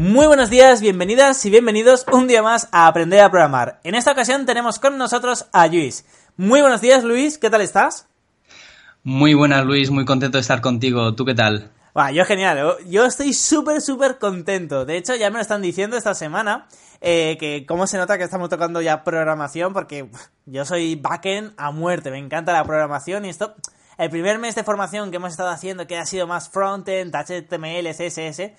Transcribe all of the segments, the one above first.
Muy buenos días, bienvenidas y bienvenidos un día más a Aprender a Programar. En esta ocasión tenemos con nosotros a Luis. Muy buenos días, Luis, ¿qué tal estás? Muy buenas, Luis, muy contento de estar contigo. ¿Tú qué tal? yo genial, yo estoy súper, súper contento. De hecho, ya me lo están diciendo esta semana, eh, que cómo se nota que estamos tocando ya programación, porque yo soy backend a muerte, me encanta la programación y esto... El primer mes de formación que hemos estado haciendo, que ha sido más frontend, HTML, CSS,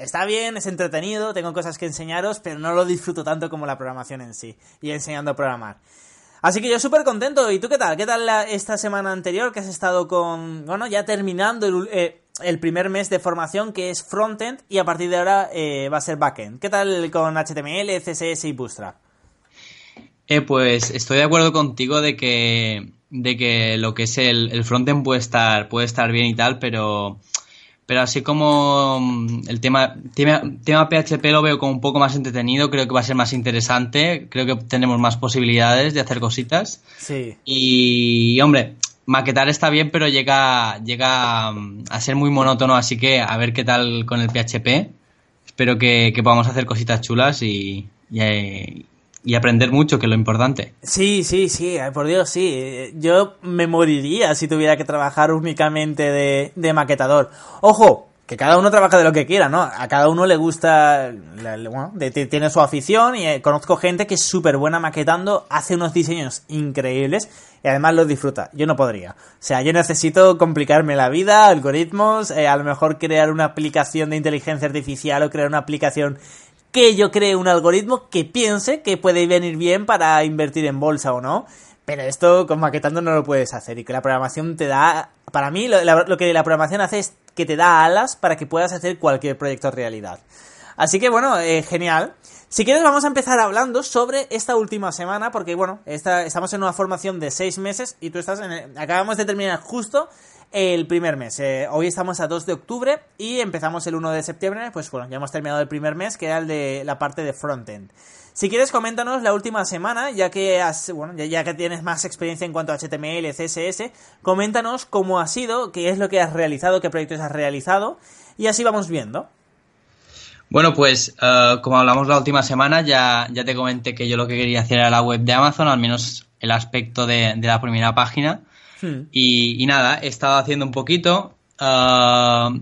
está bien, es entretenido, tengo cosas que enseñaros, pero no lo disfruto tanto como la programación en sí y enseñando a programar. Así que yo súper contento. ¿Y tú qué tal? ¿Qué tal esta semana anterior que has estado con, bueno, ya terminando el, eh, primer mes de formación que es frontend y a partir de ahora eh, va a ser backend? ¿Qué tal con HTML, CSS y Bootstrap? Eh, pues estoy de acuerdo contigo de que, de que lo que es el, el frontend puede estar, puede estar bien y tal, pero pero así como mm, el tema, tema, tema, PHP lo veo como un poco más entretenido, creo que va a ser más interesante, creo que tenemos más posibilidades de hacer cositas. Sí. Y, hombre, maquetar está bien, pero llega, llega mm, a ser muy monótono, así que a ver qué tal con el PHP. Espero que, podamos hacer cositas chulas y, y, y aprender mucho, que es lo importante. Sí, sí, sí, por Dios, sí. Yo me moriría si tuviera que trabajar únicamente de, de maquetador. Ojo, que cada uno trabaja de lo que quiera, ¿no? A cada uno le gusta, bueno, tiene su afición y eh, conozco gente que es súper buena maquetando, hace unos diseños increíbles y además los disfruta. Yo no podría. O sea, yo necesito complicarme la vida, algoritmos, eh, a lo mejor crear una aplicación de inteligencia artificial o crear una aplicación que yo cree un algoritmo que piense que puede venir bien para invertir en bolsa o no. Pero esto con maquetando no lo puedes hacer y que la programación te da... Para mí lo, que la programación hace es que te da alas para que puedas hacer cualquier proyecto realidad. Así que bueno, eh, genial. Si quieres vamos a empezar hablando sobre esta última semana porque bueno, estamos en una formación de seis meses y tú estás en... acabamos de terminar justo el primer mes. Eh, hoy estamos a 2 de octubre y empezamos el 1 de septiembre. Pues bueno, ya hemos terminado el primer mes, que era el de la parte de frontend. Si quieres, coméntanos la última semana, ya que has, bueno, ya, que tienes más experiencia en cuanto a HTML, CSS, coméntanos cómo ha sido, qué es lo que has realizado, qué proyectos has realizado, y así vamos viendo. Bueno, pues eh, como hablamos la última semana, ya, ya te comenté que yo lo que quería hacer era la web de Amazon, al menos el aspecto de la primera página. Hmm. Y, nada, he estado haciendo un poquito. Ah,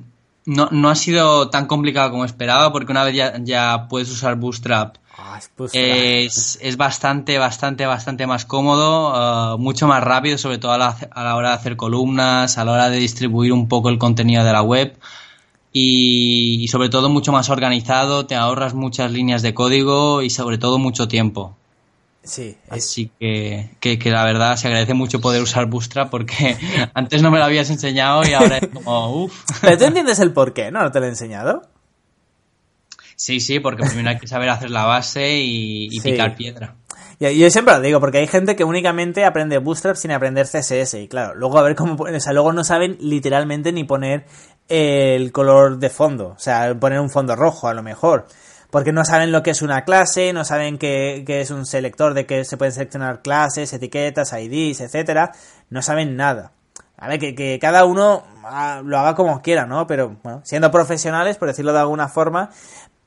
no, no, ha sido tan complicado como esperaba, porque una vez ya, puedes usar Bootstrap, ah, es, es, bastante, bastante, bastante más cómodo, ah, mucho más rápido, sobre todo a la, a la, hora de hacer columnas, a la hora de distribuir un poco el contenido de la web. y sobre todo mucho más organizado, te ahorras muchas líneas de código y sobre todo mucho tiempo. Sí. Así que, que, la verdad se agradece mucho poder usar Bootstrap porque antes no me lo habías enseñado y ahora es como, uff. Pero tú entiendes el por qué, ¿no? ¿No te lo he enseñado? Sí, sí, porque primero hay que saber hacer la base y, picar piedra. Yo, siempre lo digo, porque hay gente que únicamente aprende Bootstrap sin aprender CSS. Y claro, luego a ver cómo o sea, luego no saben literalmente ni poner el color de fondo. O sea, poner un fondo rojo a lo mejor porque no saben lo que es una clase, no saben qué, es un selector de que se pueden seleccionar clases, etiquetas, IDs, etcétera, no saben nada. A ver, que, cada uno ah, lo haga como quiera, ¿no? Pero, bueno, siendo profesionales, por decirlo de alguna forma,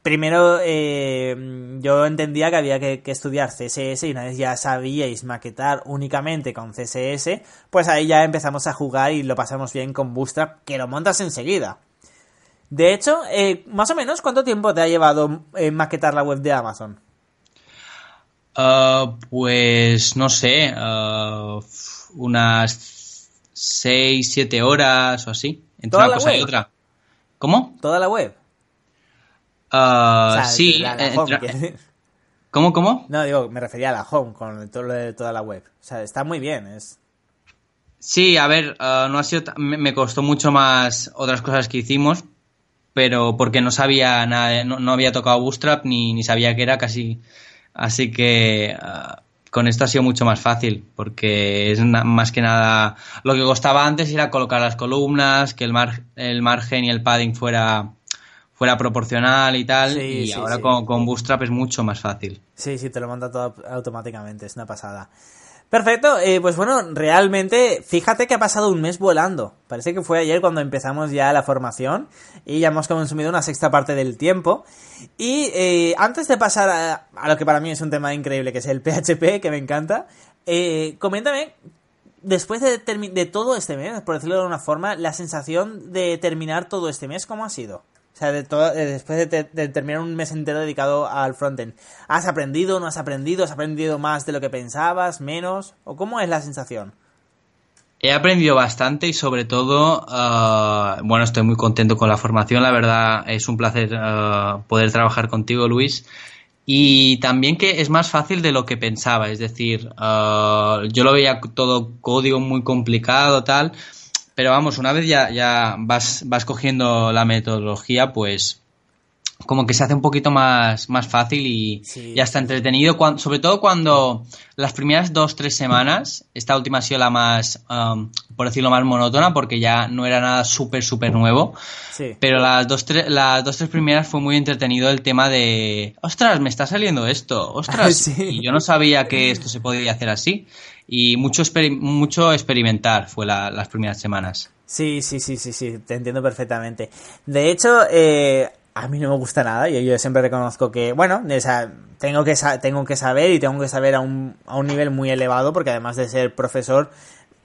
primero eh, yo entendía que había que, que, estudiar CSS y una vez ya sabíais maquetar únicamente con CSS, pues ahí ya empezamos a jugar y lo pasamos bien con Bootstrap, que lo montas enseguida. De hecho, eh, más o menos, ¿cuánto tiempo te ha llevado eh, maquetar la web de Amazon? Uh, pues no sé, uh, unas 6, 7 horas o así. Entre una cosa y otra. ¿Cómo? ¿Toda la web? Uh, sí. ¿Cómo, cómo? No, digo, me refería a la home con todo lo de toda la web. O sea, está muy bien. Es... Sí, a ver, no ha sido. Me costó mucho más otras cosas que hicimos, pero porque no sabía nada, no, había tocado Bootstrap ni, ni, sabía que era casi. Así que ah, con esto ha sido mucho más fácil, porque es más que nada. Lo que costaba antes era colocar las columnas, que el, el margen y el padding fuera fuera proporcional y tal, y ahora Con, con Bootstrap es mucho más fácil. Sí, sí, te lo manda todo automáticamente, es una pasada. Perfecto, eh, pues bueno, realmente, fíjate que ha pasado un mes volando. Parece que fue ayer cuando empezamos ya la formación y ya hemos consumido una sexta parte del tiempo. Y eh, antes de pasar a, lo que para mí es un tema increíble, que es el PHP, que me encanta, eh, coméntame, después de, de todo este mes, por decirlo de alguna forma, la sensación de terminar todo este mes, ¿cómo ha sido? Sea, después de, terminar un mes entero dedicado al frontend, ¿has aprendido, no has aprendido? ¿Has aprendido más de lo que pensabas, menos? ¿O cómo es la sensación? He aprendido bastante y sobre todo, ah, bueno, estoy muy contento con la formación, la verdad es un placer ah, poder trabajar contigo, Luis. Y también que es más fácil de lo que pensaba, es decir, ah, yo lo veía todo código muy complicado, tal, pero vamos, una vez ya, ya vas, vas cogiendo la metodología, pues como que se hace un poquito más, más fácil y ya está entretenido. sobre todo cuando las primeras dos, tres semanas, esta última ha sido la más, um, por decirlo más monótona, porque ya no era nada súper, súper nuevo. Pero las dos, tres, las dos, tres primeras fue muy entretenido el tema de, ostras, me está saliendo esto, ostras, y yo no sabía que esto se podía hacer así y mucho, mucho experimentar fue las primeras semanas. Sí, sí, sí, sí, sí, te entiendo perfectamente. De hecho, eh, a mí no me gusta nada y yo siempre reconozco que, bueno, tengo, que tengo que saber y tengo que saber a un, a un nivel muy elevado porque además de ser profesor,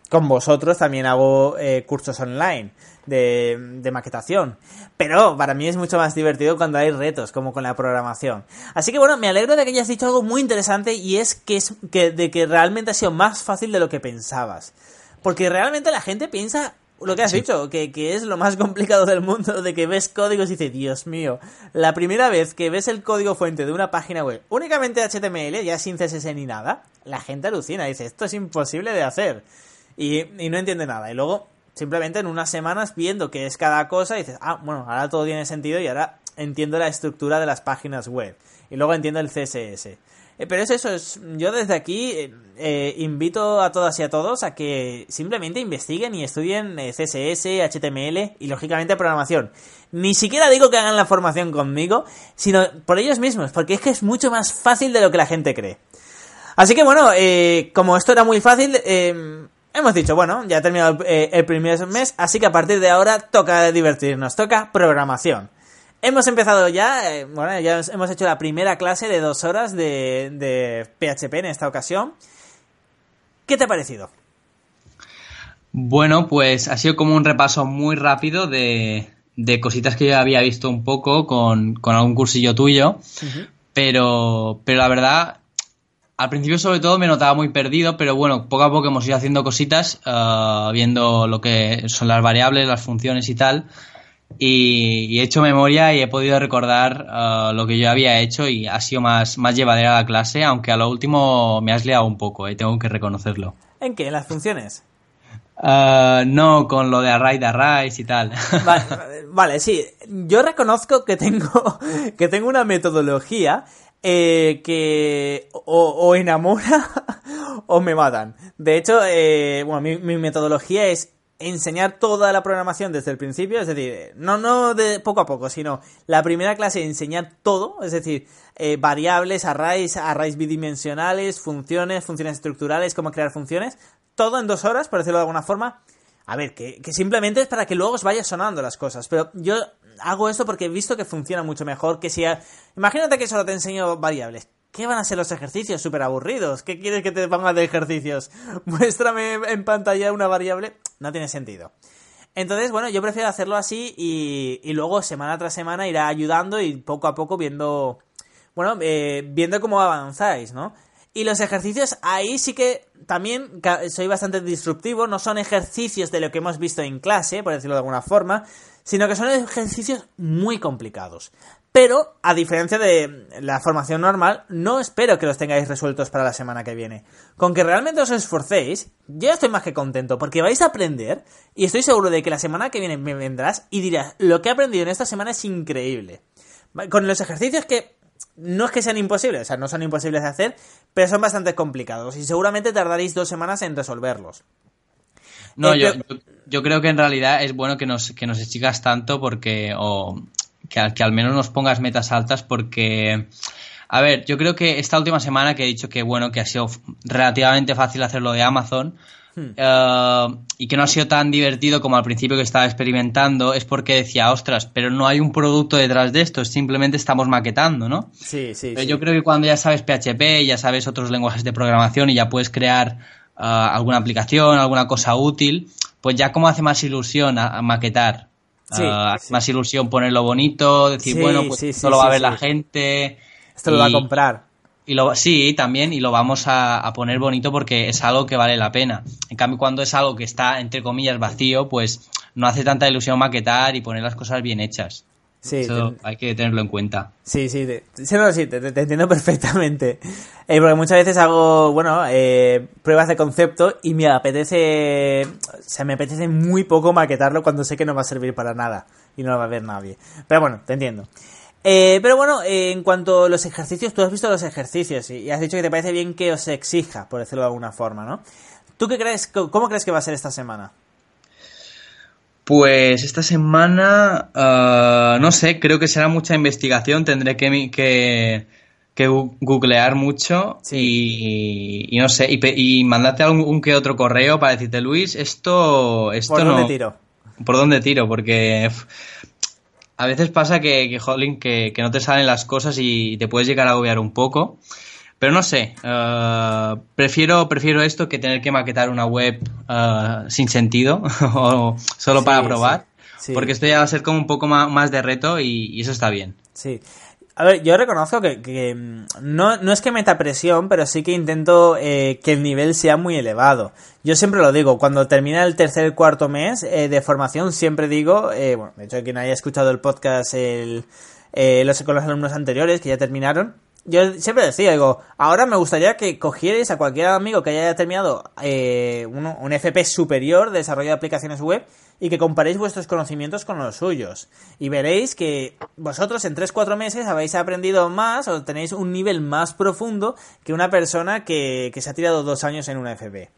con vosotros también hago eh, cursos online de, de, maquetación. Pero para mí es mucho más divertido cuando hay retos, como con la programación. Así que bueno, me alegro de que hayas dicho algo muy interesante y es que, es que, de que realmente ha sido más fácil de lo que pensabas. Porque realmente la gente piensa lo que has dicho, que, que, es lo más complicado del mundo, de que ves códigos y dices, Dios mío, la primera vez que ves el código fuente de una página web únicamente HTML, ya sin CSS ni nada, la gente alucina, dice, esto es imposible de hacer. Y, no entiende nada. Y luego simplemente en unas semanas viendo qué es cada cosa dices, ah, bueno, ahora todo tiene sentido y ahora entiendo la estructura de las páginas web y luego entiendo el CSS. Eh, pero es eso, es, yo desde aquí eh, eh, invito a todas y a todos a que simplemente investiguen y estudien CSS, HTML y lógicamente programación. Ni siquiera digo que hagan la formación conmigo, sino por ellos mismos, porque es que es mucho más fácil de lo que la gente cree. Así que bueno, como esto era muy fácil, Hemos dicho, bueno, ya ha terminado eh, el primer mes, así que a partir de ahora toca divertirnos, toca programación. Hemos empezado ya, eh, bueno, ya hemos hecho la primera clase de dos horas de, de PHP en esta ocasión. ¿Qué te ha parecido? Bueno, pues ha sido como un repaso muy rápido de, de cositas que yo había visto un poco con, con algún cursillo tuyo, pero, pero la verdad al principio sobre todo me notaba muy perdido, pero bueno, poco a poco hemos ido haciendo cositas, uh, viendo lo que son las variables, las funciones y tal. Y, he hecho memoria y he podido recordar uh, lo que yo había hecho y ha sido más, más llevadera la clase, aunque a lo último me has liado un poco, eh, tengo que reconocerlo. ¿En qué? ¿En las funciones? Uh, no, con lo de array de arrays y tal. Vale, vale, sí. Yo reconozco que tengo, que tengo una metodología eh, que o, enamora o me matan. De hecho, eh, bueno, mi, metodología es enseñar toda la programación desde el principio, es decir, no, no de poco a poco, sino la primera clase enseñar todo, es decir, eh, variables, arrays, arrays bidimensionales, funciones, funciones estructurales, cómo crear funciones, todo en dos horas, por decirlo de alguna forma. A ver, que, que simplemente es para que luego os vaya sonando las cosas, pero yo hago esto porque he visto que funciona mucho mejor que si... Imagínate que solo te enseño variables. ¿Qué van a ser los ejercicios? Súper aburridos. ¿Qué quieres que te ponga de ejercicios? Muéstrame en pantalla una variable. No tiene sentido. Entonces, bueno, yo prefiero hacerlo así y, y luego semana tras semana irá ayudando y poco a poco viendo, bueno, eh, viendo cómo avanzáis, ¿no? Y los ejercicios, ahí sí que también soy bastante disruptivo, no son ejercicios de lo que hemos visto en clase, por decirlo de alguna forma, sino que son ejercicios muy complicados. pero a diferencia de la formación normal, no espero que los tengáis resueltos para la semana que viene. Con que realmente os esforcéis, yo estoy más que contento porque vais a aprender y estoy seguro de que la semana que viene me vendrás y dirás, lo que he aprendido en esta semana es increíble. Con los ejercicios que no es que sean imposibles, o sea, no son imposibles de hacer, pero son bastante complicados y seguramente tardaréis dos semanas en resolverlos. No, eh, yo, yo, creo que en realidad es bueno que nos, que nos exigas tanto porque, o que, que al menos nos pongas metas altas porque... A ver, yo creo que esta última semana que he dicho que bueno, que ha sido relativamente fácil hacerlo de Amazon hmm. eh, y que no ha sido tan divertido como al principio que estaba experimentando, es porque decía, ostras, pero no hay un producto detrás de esto, simplemente estamos maquetando, ¿no? Sí, sí. Pero yo creo que cuando ya sabes PHP, ya sabes otros lenguajes de programación y ya puedes crear eh, alguna aplicación, alguna cosa útil, pues ya como hace más ilusión a maquetar Ah, más ilusión ponerlo bonito, decir, bueno, pues esto lo va a ver la gente. Esto lo va a comprar. Y lo, sí, también, y lo vamos a, poner bonito porque es algo que vale la pena. En cambio, cuando es algo que está, entre comillas, vacío, pues no hace tanta ilusión maquetar y poner las cosas bien hechas. Sí, Eso hay que tenerlo en cuenta. Sí, sí, te, sí, te, entiendo perfectamente. Eh, porque muchas veces hago, bueno, eh, pruebas de concepto y me apetece, o sea, me apetece muy poco maquetarlo cuando sé que no va a servir para nada y no lo va a ver nadie. Pero bueno, te entiendo. Eh, pero bueno, en cuanto a los ejercicios, tú has visto los ejercicios y has dicho que te parece bien que os exija, por decirlo de alguna forma, ¿no? ¿Tú qué crees, cómo crees que va a ser esta semana? Pues esta semana, ah, no sé, creo que será mucha investigación, tendré que, que, googlear mucho y, no sé, y, mandarte algún que otro correo para decirte, Luis, esto, esto ¿Por dónde tiro? ¿Por dónde tiro? Porque a veces pasa que, que, que, que no te salen las cosas y te puedes llegar a agobiar un poco. Pero no sé, eh, prefiero, prefiero esto que tener que maquetar una web eh, sin sentido o solo para probar. Porque esto ya va a ser como un poco más, de reto y, eso está bien. Sí. A ver, yo reconozco que, mm, no, no, es que meta presión, pero sí que intento eh, que el nivel sea muy elevado. Yo siempre lo digo, cuando termina el tercer cuarto mes de formación, siempre digo, bueno, de hecho quien haya escuchado el podcast el, los, con los alumnos anteriores que ya terminaron, yo siempre decía, digo, ahora me gustaría que cogierais a cualquier amigo que haya terminado eh, un, FP superior de desarrollo de aplicaciones web y que comparéis vuestros conocimientos con los suyos. Y veréis que vosotros en 3-4 meses habéis aprendido más o tenéis un nivel más profundo que una persona que, que se ha tirado dos años en una FP.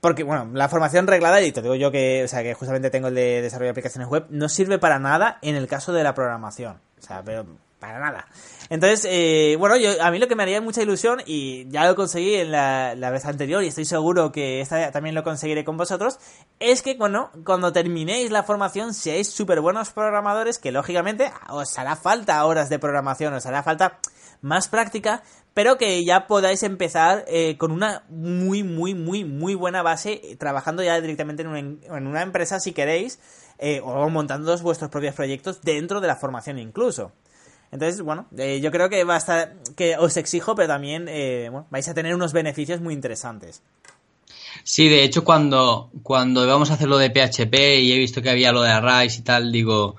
Porque, bueno, la formación reglada, y te digo yo que, o sea, que justamente tengo el de desarrollo de aplicaciones web, no sirve para nada en el caso de la programación. O sea, pero para nada. Entonces, eh, bueno, yo, a mí lo que me haría mucha ilusión, y ya lo conseguí en la, vez anterior, y estoy seguro que esta también lo conseguiré con vosotros, es que, bueno, cuando terminéis la formación seáis súper buenos programadores, que lógicamente os hará falta horas de programación, os hará falta más práctica, pero que ya podáis empezar eh, con una muy, muy, muy, muy buena base, eh, trabajando ya directamente en una, en una empresa si queréis, o montando vuestros propios proyectos dentro de la formación incluso. Entonces, bueno, eh, yo creo que va a estar, que os exijo, pero también eh, vais a tener unos beneficios muy interesantes. Sí, de hecho, cuando, cuando íbamos a hacer lo de PHP y he visto que había lo de Arrays y tal, digo,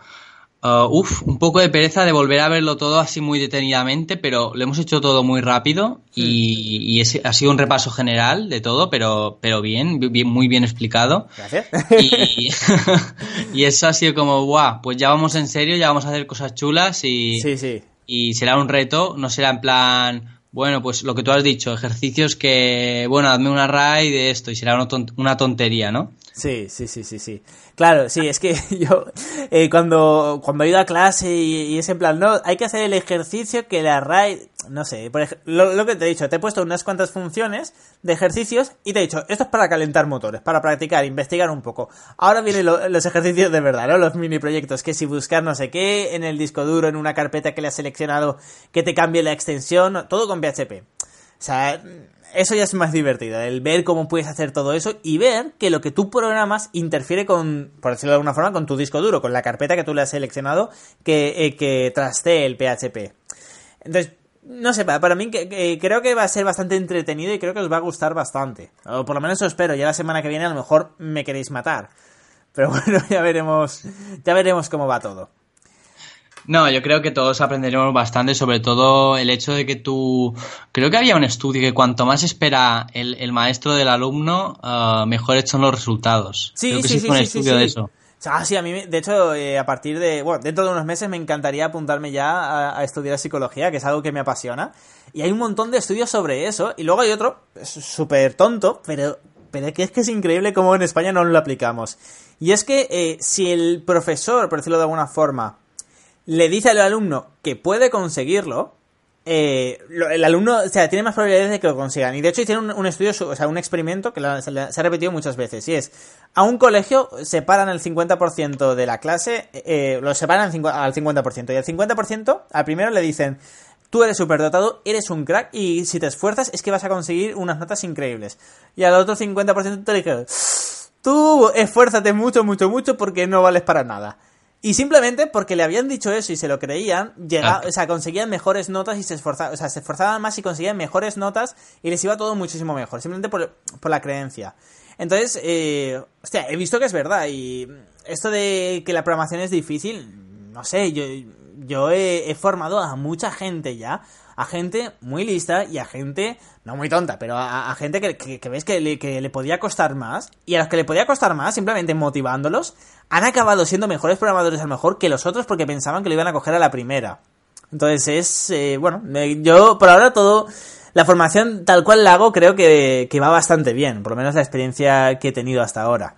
Uh, uf, un poco de pereza de volver a verlo todo así muy detenidamente, pero lo hemos hecho todo muy rápido y, hmm. ha sido un repaso general de todo, pero, pero bien, bien muy bien explicado. Gracias. Y, eso ha sido como, guau, pues ya vamos en serio, ya vamos a hacer cosas chulas y, sí, sí. y será un reto, no será en plan, bueno, pues lo que tú has dicho, ejercicios que, bueno, hazme una array de esto y será una tontería, ¿no? Sí, sí, sí, sí, sí. Claro, sí, es que yo eh, cuando, cuando he ido a clase y, es en plan, no, hay que hacer el ejercicio que la RAI, no sé, por lo, lo, que te he dicho, te he puesto unas cuantas funciones de ejercicios y te he dicho, esto es para calentar motores, para practicar, investigar un poco. Ahora vienen los ejercicios de verdad, ¿no? Los mini proyectos, que si buscar no sé qué en el disco duro, en una carpeta que le has seleccionado, que te cambie la extensión, todo con PHP. O sea, eso ya es más divertido, el ver cómo puedes hacer todo eso y ver que lo que tú programas interfiere con, por decirlo de alguna forma, con tu disco duro, con la carpeta que tú le has seleccionado que, eh, que trastee el PHP. Entonces, no sé, para mí que, creo que va a ser bastante entretenido y creo que os va a gustar bastante. O por lo menos eso espero, ya la semana que viene a lo mejor me queréis matar. Pero bueno, ya veremos, ya veremos cómo va todo. No, yo creo que todos aprenderemos bastante, sobre todo el hecho de que tú... Creo que había un estudio que cuanto más espera el, maestro del alumno, uh, mejores son los resultados. Sí, creo que sí, sí, un sí, estudio de eso. Ah, sí, a mí, de hecho, eh, a partir de, bueno, dentro de unos meses me encantaría apuntarme ya a, estudiar psicología, que es algo que me apasiona. Y hay un montón de estudios sobre eso. Y luego hay otro, súper tonto, pero, pero que es que es increíble cómo en España no lo aplicamos. Y es que eh, si el profesor, por decirlo de alguna forma, le dice al alumno que puede conseguirlo, eh, el alumno, o sea, tiene más probabilidades de que lo consigan. Y de hecho hicieron un, estudio, o sea, un experimento que se, ha repetido muchas veces. Y es, a un colegio separan el 50% de la clase, eh, lo separan al 50%. Y al 50%, al primero le dicen, tú eres superdotado, eres un crack y si te esfuerzas es que vas a conseguir unas notas increíbles. Y al otro 50% te dicen, tú esfuérzate mucho, mucho, mucho porque no vales para nada. Y simplemente porque le habían dicho eso y se lo creían, llega, o sea, conseguían mejores notas y se esforzaban, o sea, se esforzaban más y conseguían mejores notas y les iba todo muchísimo mejor, simplemente por, por la creencia. Entonces, eh, hostia, he visto que es verdad y esto de que la programación es difícil, no sé, yo, yo he formado a mucha gente ya a gente muy lista y a gente, no muy tonta, pero a, gente que, que le, que le podía costar más. Y a los que le podía costar más, simplemente motivándolos, han acabado siendo mejores programadores a lo mejor que los otros porque pensaban que lo iban a coger a la primera. Entonces es, eh, bueno, yo por ahora todo, la formación tal cual la hago creo que, que va bastante bien, por lo menos la experiencia que he tenido hasta ahora.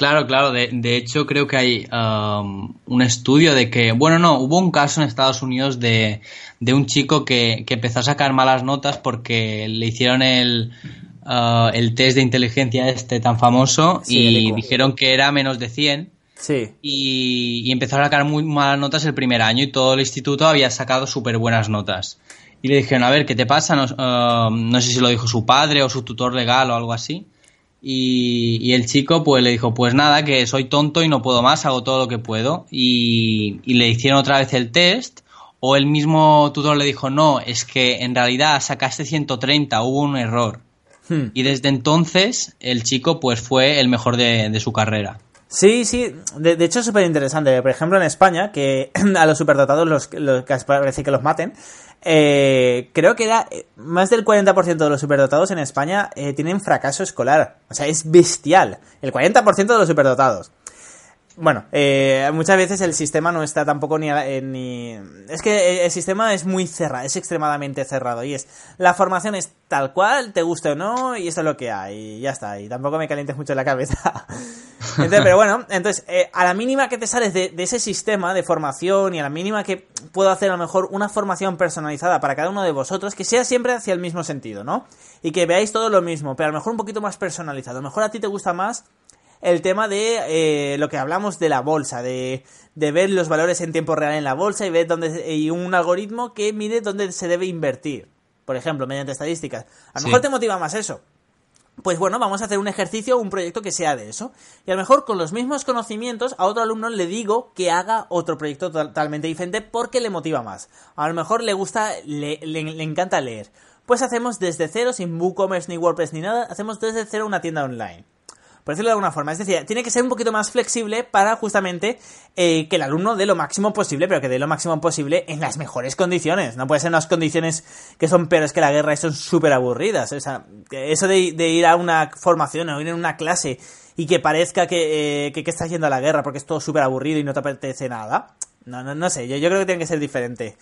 Claro, claro. De, de, hecho, creo que hay um, un estudio de que, bueno, no, hubo un caso en Estados Unidos de, de un chico que, que, empezó a sacar malas notas porque le hicieron el, uh, el test de inteligencia este tan famoso y dijeron que era menos de 100. Sí. Y, y, empezó a sacar muy malas notas el primer año y todo el instituto había sacado súper buenas notas. Y le dijeron, a ver, ¿qué te pasa? No, uh, no sé si lo dijo su padre o su tutor legal o algo así. Y, el chico pues le dijo, pues nada, que soy tonto y no puedo más, hago todo lo que puedo. Y, le hicieron otra vez el test. O el mismo tutor le dijo, no, es que en realidad sacaste 130, hubo un error. Hmm. Y desde entonces el chico pues fue el mejor de, su carrera. Sí, sí, de, hecho es súper interesante. Por ejemplo, en España, que a los superdotados los, los, parece que los maten, eh, creo que era eh, más del 40% de los superdotados en España eh, tienen fracaso escolar. O sea, es bestial. El 40% de los superdotados. Bueno, eh, muchas veces el sistema no está tampoco ni, eh, ni... Es que el sistema es muy cerrado, es extremadamente cerrado. Y es, la formación es tal cual, te guste o no, y esto es lo que hay. Y ya está, y tampoco me calientes mucho la cabeza. entonces, pero bueno, entonces, eh, a la mínima que te sales de, de, ese sistema de formación y a la mínima que puedo hacer a lo mejor una formación personalizada para cada uno de vosotros, que sea siempre hacia el mismo sentido, ¿no? Y que veáis todo lo mismo, pero a lo mejor un poquito más personalizado. A lo mejor a ti te gusta más el tema de eh, lo que hablamos de la bolsa, de, de, ver los valores en tiempo real en la bolsa y ver dónde y un algoritmo que mide dónde se debe invertir, por ejemplo, mediante estadísticas. A lo mejor te motiva más eso. Pues bueno, vamos a hacer un ejercicio un proyecto que sea de eso. Y a lo mejor con los mismos conocimientos a otro alumno le digo que haga otro proyecto totalmente diferente porque le motiva más. A lo mejor le gusta, le, le encanta leer. Pues hacemos desde cero, sin WooCommerce ni WordPress ni nada, hacemos desde cero una tienda online por decirlo de alguna forma. Es decir, tiene que ser un poquito más flexible para justamente eh, que el alumno dé lo máximo posible, pero que dé lo máximo posible en las mejores condiciones. No puede ser unas condiciones que son peores que la guerra y son súper aburridas. O sea, eso de, ir a una formación o ir a una clase y que parezca que, eh, que, estás yendo a la guerra porque es todo súper aburrido y no te apetece nada. No, no, no sé, yo creo que tiene que ser diferente.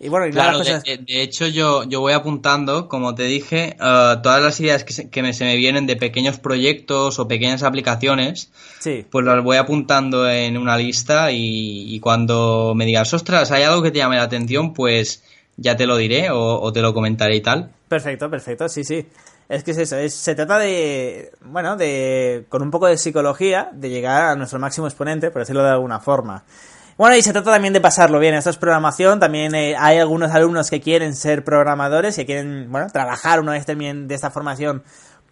Y bueno, claro, de, hecho yo, yo voy apuntando, como te dije, uh, todas las ideas que, se, me, se me vienen de pequeños proyectos o pequeñas aplicaciones, sí. pues las voy apuntando en una lista y, cuando me digas, ostras, hay algo que te llame la atención, pues ya te lo diré o, te lo comentaré y tal. Perfecto, perfecto, sí, sí. Es que es eso, es, se trata de, bueno, de, con un poco de psicología, de llegar a nuestro máximo exponente, por decirlo de alguna forma. Bueno, y se trata también de pasarlo bien. Esto es programación. También eh, hay algunos alumnos que quieren ser programadores, que quieren, bueno, trabajar una vez también de esta formación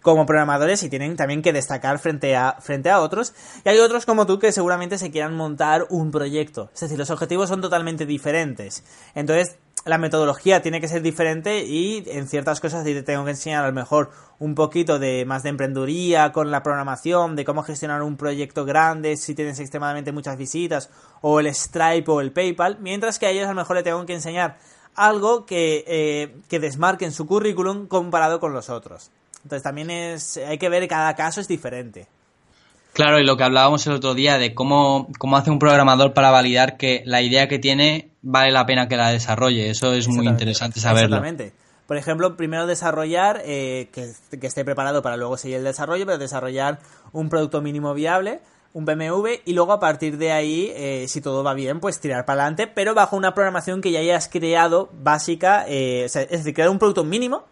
como programadores y tienen también que destacar frente a, frente a otros. Y hay otros como tú que seguramente se quieran montar un proyecto. Es decir, los objetivos son totalmente diferentes. Entonces, la metodología tiene que ser diferente y en ciertas cosas te tengo que enseñar a lo mejor un poquito de más de emprendeduría con la programación, de cómo gestionar un proyecto grande si tienes extremadamente muchas visitas, o el Stripe o el PayPal, mientras que a ellos a lo mejor le tengo que enseñar algo que, eh, que desmarque en su currículum comparado con los otros. Entonces también es, hay que ver cada caso es diferente. Claro, y lo que hablábamos el otro día de cómo, cómo hace un programador para validar que la idea que tiene vale la pena que la desarrolle. Eso es muy interesante saberlo. Exactamente. Por ejemplo, primero desarrollar, eh, que, esté preparado para luego seguir el desarrollo, pero desarrollar un producto mínimo viable, un BMW, y luego a partir de ahí, eh, si todo va bien, pues tirar para adelante, pero bajo una programación que ya hayas creado básica, eh, es decir, crear un producto mínimo,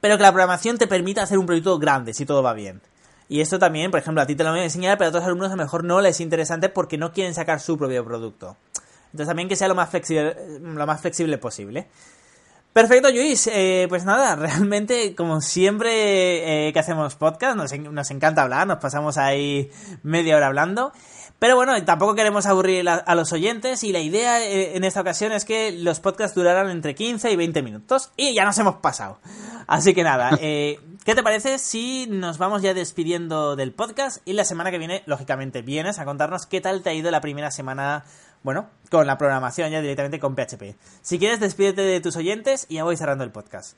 pero que la programación te permita hacer un proyecto grande, si todo va bien. Y esto también, por ejemplo, a ti te lo voy a enseñar, pero a otros alumnos a lo mejor no les es interesante porque no quieren sacar su propio producto. Entonces también que sea lo más flexible, lo más flexible posible. Perfecto, Luis. Eh, pues nada, realmente, como siempre eh, que hacemos podcast, nos, nos, encanta hablar, nos pasamos ahí media hora hablando. Pero bueno, tampoco queremos aburrir a, los oyentes y la idea eh, en esta ocasión es que los podcasts duraran entre 15 y 20 minutos. Y ya nos hemos pasado. Así que nada, eh, ¿qué te parece si nos vamos ya despidiendo del podcast y la semana que viene, lógicamente, vienes a contarnos qué tal te ha ido la primera semana, bueno, con la programación ya directamente con PHP? Si quieres, despídete de tus oyentes y ya voy cerrando el podcast.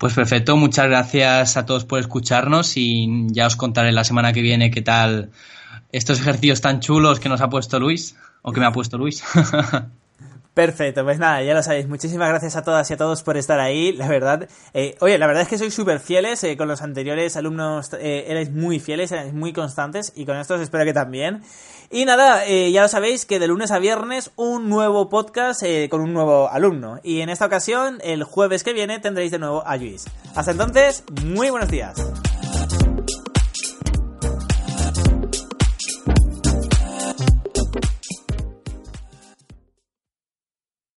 Pues perfecto, muchas gracias a todos por escucharnos y ya os contaré la semana que viene qué tal estos ejercicios tan chulos que nos ha puesto Luis, o que me ha puesto Luis. Perfecto, pues nada, ya lo sabéis. Muchísimas gracias a todas y a todos por estar ahí, la verdad. Eh, oye, la verdad es que sois súper fieles, eh, con los anteriores alumnos eh, erais muy fieles, erais muy constantes y con estos espero que también. Y nada, ya lo sabéis que de lunes a viernes un nuevo podcast con un nuevo alumno. Y en esta ocasión, el jueves que viene, tendréis de nuevo a Luis. Hasta entonces, muy buenos días.